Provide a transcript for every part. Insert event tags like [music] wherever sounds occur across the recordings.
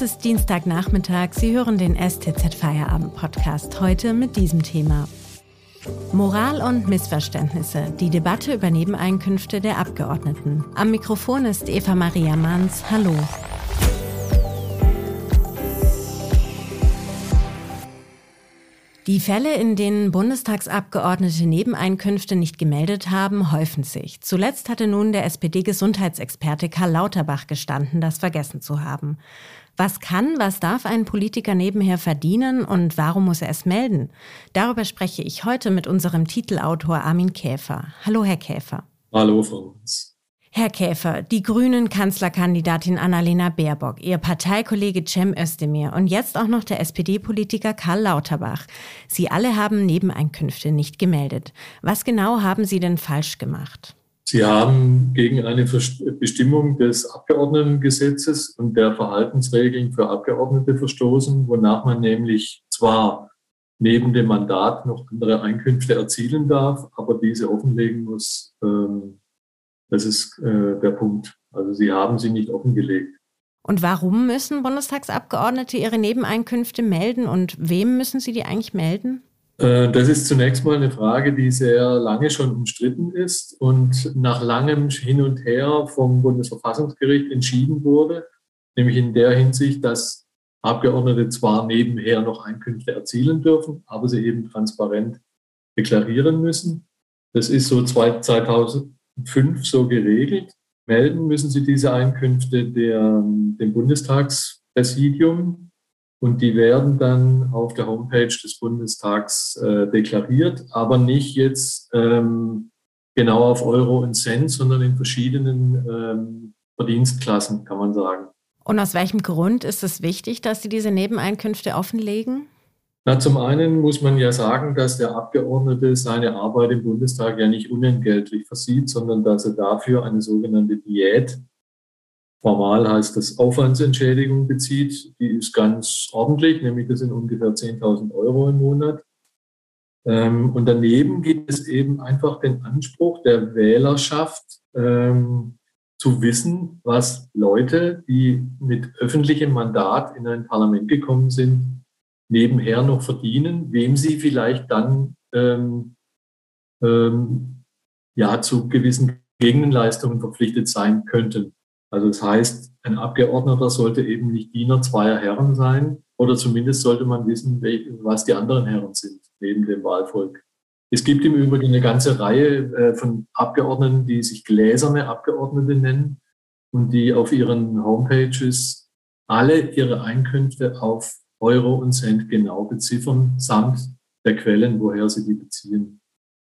Es ist Dienstagnachmittag. Sie hören den STZ Feierabend Podcast heute mit diesem Thema. Moral und Missverständnisse. Die Debatte über Nebeneinkünfte der Abgeordneten. Am Mikrofon ist Eva Maria Manns. Hallo. Die Fälle, in denen Bundestagsabgeordnete Nebeneinkünfte nicht gemeldet haben, häufen sich. Zuletzt hatte nun der SPD-Gesundheitsexperte Karl Lauterbach gestanden, das vergessen zu haben. Was kann, was darf ein Politiker nebenher verdienen und warum muss er es melden? Darüber spreche ich heute mit unserem Titelautor Armin Käfer. Hallo, Herr Käfer. Hallo, Frau Uns. Herr Käfer, die Grünen Kanzlerkandidatin Annalena Baerbock, Ihr Parteikollege Cem Özdemir und jetzt auch noch der SPD-Politiker Karl Lauterbach. Sie alle haben Nebeneinkünfte nicht gemeldet. Was genau haben Sie denn falsch gemacht? Sie haben gegen eine Bestimmung des Abgeordnetengesetzes und der Verhaltensregeln für Abgeordnete verstoßen, wonach man nämlich zwar neben dem Mandat noch andere Einkünfte erzielen darf, aber diese offenlegen muss, ähm, das ist äh, der Punkt. Also Sie haben sie nicht offengelegt. Und warum müssen Bundestagsabgeordnete ihre Nebeneinkünfte melden und wem müssen sie die eigentlich melden? Äh, das ist zunächst mal eine Frage, die sehr lange schon umstritten ist und nach langem Hin und Her vom Bundesverfassungsgericht entschieden wurde, nämlich in der Hinsicht, dass Abgeordnete zwar nebenher noch Einkünfte erzielen dürfen, aber sie eben transparent deklarieren müssen. Das ist so 2000, fünf so geregelt. Melden müssen Sie diese Einkünfte der, dem Bundestagspräsidium und die werden dann auf der Homepage des Bundestags äh, deklariert, aber nicht jetzt ähm, genau auf Euro und Cent, sondern in verschiedenen ähm, Verdienstklassen, kann man sagen. Und aus welchem Grund ist es wichtig, dass Sie diese Nebeneinkünfte offenlegen? Na, zum einen muss man ja sagen, dass der Abgeordnete seine Arbeit im Bundestag ja nicht unentgeltlich versieht, sondern dass er dafür eine sogenannte Diät, formal heißt das Aufwandsentschädigung, bezieht. Die ist ganz ordentlich, nämlich das sind ungefähr 10.000 Euro im Monat. Ähm, und daneben gibt es eben einfach den Anspruch der Wählerschaft, ähm, zu wissen, was Leute, die mit öffentlichem Mandat in ein Parlament gekommen sind, nebenher noch verdienen, wem sie vielleicht dann ähm, ähm, ja zu gewissen Gegenleistungen verpflichtet sein könnten. Also das heißt, ein Abgeordneter sollte eben nicht Diener zweier Herren sein, oder zumindest sollte man wissen, was die anderen Herren sind neben dem Wahlvolk. Es gibt im Übrigen eine ganze Reihe äh, von Abgeordneten, die sich gläserne Abgeordnete nennen und die auf ihren Homepages alle ihre Einkünfte auf Euro und Cent genau beziffern, samt der Quellen, woher sie die beziehen.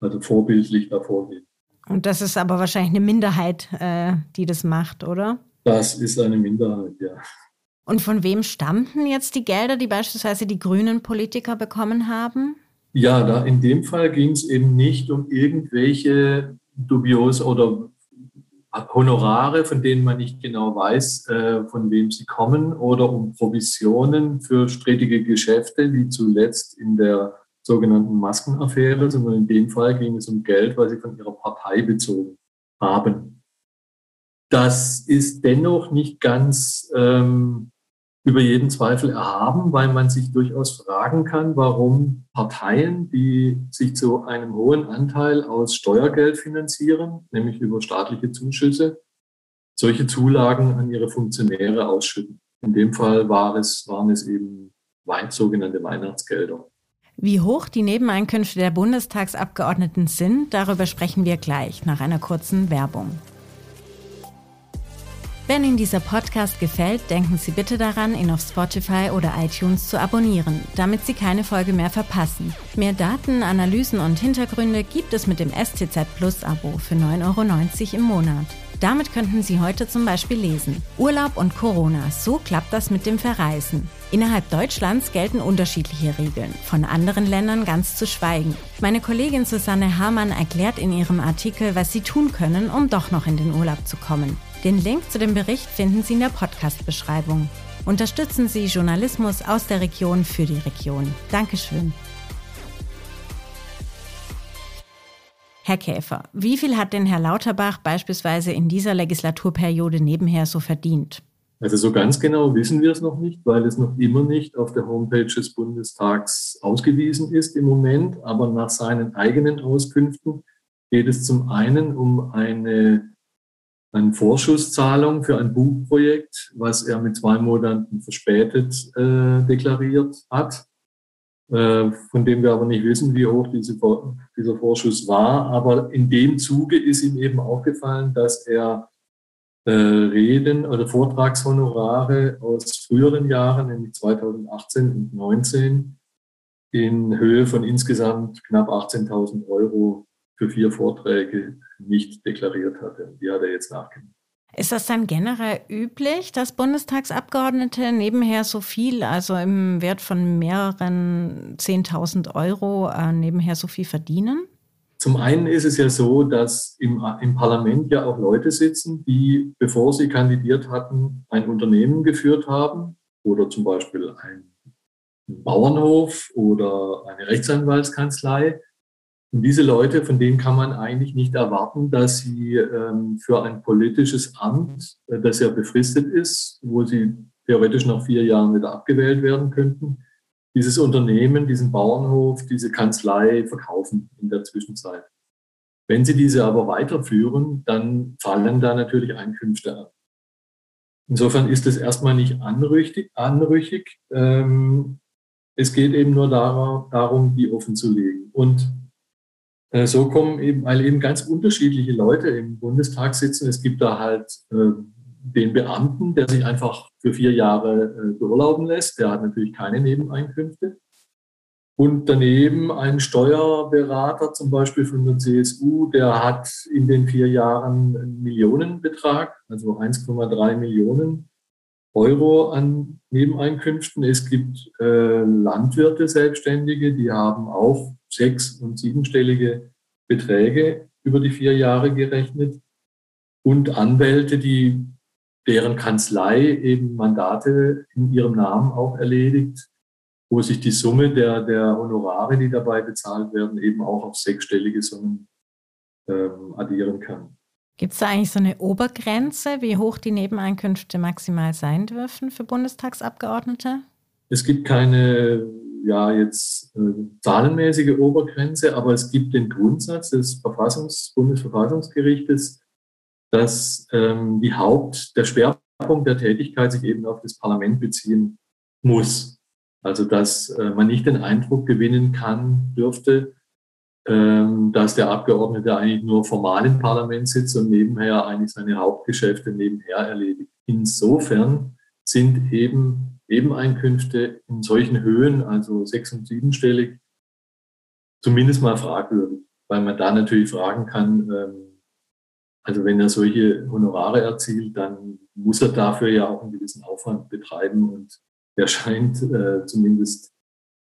Also vorbildlich da vorgehen. Und das ist aber wahrscheinlich eine Minderheit, äh, die das macht, oder? Das ist eine Minderheit, ja. Und von wem stammten jetzt die Gelder, die beispielsweise die grünen Politiker bekommen haben? Ja, da in dem Fall ging es eben nicht um irgendwelche dubios oder Honorare, von denen man nicht genau weiß, äh, von wem sie kommen, oder um Provisionen für strittige Geschäfte, wie zuletzt in der sogenannten Maskenaffäre, sondern in dem Fall ging es um Geld, was sie von ihrer Partei bezogen haben. Das ist dennoch nicht ganz ähm, über jeden Zweifel erhaben, weil man sich durchaus fragen kann, warum Parteien, die sich zu einem hohen Anteil aus Steuergeld finanzieren, nämlich über staatliche Zuschüsse, solche Zulagen an ihre Funktionäre ausschütten. In dem Fall war es, waren es eben sogenannte Weihnachtsgelder. Wie hoch die Nebeneinkünfte der Bundestagsabgeordneten sind, darüber sprechen wir gleich nach einer kurzen Werbung. Wenn Ihnen dieser Podcast gefällt, denken Sie bitte daran, ihn auf Spotify oder iTunes zu abonnieren, damit Sie keine Folge mehr verpassen. Mehr Daten, Analysen und Hintergründe gibt es mit dem STZ Plus Abo für 9,90 Euro im Monat. Damit könnten Sie heute zum Beispiel lesen. Urlaub und Corona, so klappt das mit dem Verreisen. Innerhalb Deutschlands gelten unterschiedliche Regeln, von anderen Ländern ganz zu schweigen. Meine Kollegin Susanne Hamann erklärt in ihrem Artikel, was Sie tun können, um doch noch in den Urlaub zu kommen. Den Link zu dem Bericht finden Sie in der Podcast-Beschreibung. Unterstützen Sie Journalismus aus der Region für die Region. Dankeschön. Herr Käfer, wie viel hat denn Herr Lauterbach beispielsweise in dieser Legislaturperiode nebenher so verdient? Also so ganz genau wissen wir es noch nicht, weil es noch immer nicht auf der Homepage des Bundestags ausgewiesen ist im Moment. Aber nach seinen eigenen Auskünften geht es zum einen um eine, eine Vorschusszahlung für ein Buchprojekt, was er mit zwei Monaten verspätet äh, deklariert hat, äh, von dem wir aber nicht wissen, wie hoch diese, dieser Vorschuss war. Aber in dem Zuge ist ihm eben aufgefallen, dass er äh, Reden oder Vortragshonorare aus früheren Jahren, nämlich 2018 und 2019, in Höhe von insgesamt knapp 18.000 Euro für vier Vorträge nicht deklariert hatte. Die hat er jetzt nachgenommen. Ist das dann generell üblich, dass Bundestagsabgeordnete nebenher so viel, also im Wert von mehreren 10.000 Euro, äh, nebenher so viel verdienen? Zum einen ist es ja so, dass im, im Parlament ja auch Leute sitzen, die, bevor sie kandidiert hatten, ein Unternehmen geführt haben oder zum Beispiel ein Bauernhof oder eine Rechtsanwaltskanzlei. Und diese Leute, von denen kann man eigentlich nicht erwarten, dass sie ähm, für ein politisches Amt, äh, das ja befristet ist, wo sie theoretisch nach vier Jahren wieder abgewählt werden könnten, dieses Unternehmen, diesen Bauernhof, diese Kanzlei verkaufen in der Zwischenzeit. Wenn Sie diese aber weiterführen, dann fallen da natürlich Einkünfte an. Insofern ist es erstmal nicht anrüchig. anrüchig. Ähm, es geht eben nur darum, die offen zu legen. Und so kommen eben, weil eben ganz unterschiedliche Leute im Bundestag sitzen. Es gibt da halt äh, den Beamten, der sich einfach für vier Jahre äh, beurlauben lässt. Der hat natürlich keine Nebeneinkünfte. Und daneben ein Steuerberater zum Beispiel von der CSU, der hat in den vier Jahren einen Millionenbetrag, also 1,3 Millionen Euro an Nebeneinkünften. Es gibt äh, Landwirte, Selbstständige, die haben auch sechs- und siebenstellige Beträge über die vier Jahre gerechnet. Und Anwälte, die deren Kanzlei eben Mandate in ihrem Namen auch erledigt, wo sich die Summe der, der Honorare, die dabei bezahlt werden, eben auch auf sechsstellige Summen ähm, addieren kann. Gibt es da eigentlich so eine Obergrenze, wie hoch die Nebeneinkünfte maximal sein dürfen für Bundestagsabgeordnete? Es gibt keine ja jetzt äh, zahlenmäßige Obergrenze, aber es gibt den Grundsatz des Verfassungs Bundesverfassungsgerichtes, dass ähm, die Haupt, der Schwerpunkt der Tätigkeit sich eben auf das Parlament beziehen muss. Also dass äh, man nicht den Eindruck gewinnen kann, dürfte, ähm, dass der Abgeordnete eigentlich nur formal im Parlament sitzt und nebenher eigentlich seine Hauptgeschäfte nebenher erledigt. Insofern sind eben Nebeneinkünfte in solchen Höhen, also sechs- und siebenstellig, zumindest mal fragwürdig, weil man da natürlich fragen kann, ähm, also wenn er solche Honorare erzielt, dann muss er dafür ja auch einen gewissen Aufwand betreiben und der scheint äh, zumindest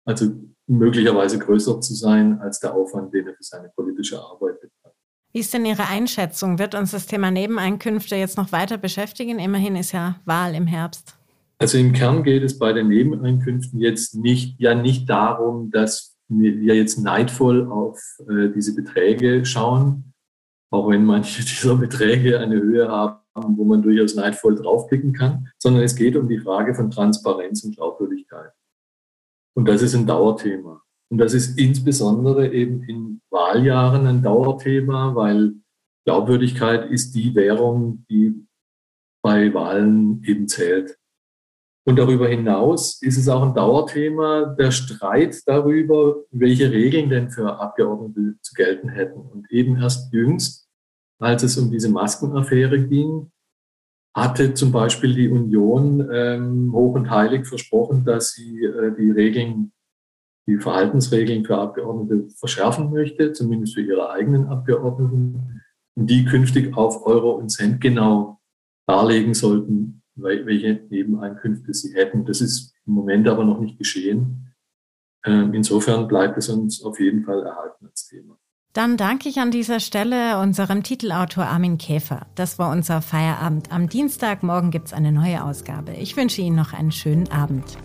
also möglicherweise größer zu sein als der Aufwand, den er für seine politische Arbeit betreibt. Wie ist denn Ihre Einschätzung? Wird uns das Thema Nebeneinkünfte jetzt noch weiter beschäftigen? Immerhin ist ja Wahl im Herbst. Also im Kern geht es bei den Nebeneinkünften jetzt nicht, ja nicht darum, dass wir jetzt neidvoll auf äh, diese Beträge schauen, auch wenn manche [laughs] dieser Beträge eine Höhe haben, wo man durchaus neidvoll draufklicken kann, sondern es geht um die Frage von Transparenz und Glaubwürdigkeit. Und das ist ein Dauerthema. Und das ist insbesondere eben in Wahljahren ein Dauerthema, weil Glaubwürdigkeit ist die Währung, die bei Wahlen eben zählt. Und darüber hinaus ist es auch ein Dauerthema der Streit darüber, welche Regeln denn für Abgeordnete zu gelten hätten. Und eben erst jüngst als es um diese Maskenaffäre ging, hatte zum Beispiel die Union ähm, hoch und heilig versprochen, dass sie äh, die Regeln, die Verhaltensregeln für Abgeordnete verschärfen möchte, zumindest für ihre eigenen Abgeordneten, und die künftig auf Euro und Cent genau darlegen sollten, welche Nebeneinkünfte sie hätten. Das ist im Moment aber noch nicht geschehen. Ähm, insofern bleibt es uns auf jeden Fall erhalten als Thema. Dann danke ich an dieser Stelle unserem Titelautor Armin Käfer. Das war unser Feierabend am Dienstag. Morgen gibt es eine neue Ausgabe. Ich wünsche Ihnen noch einen schönen Abend.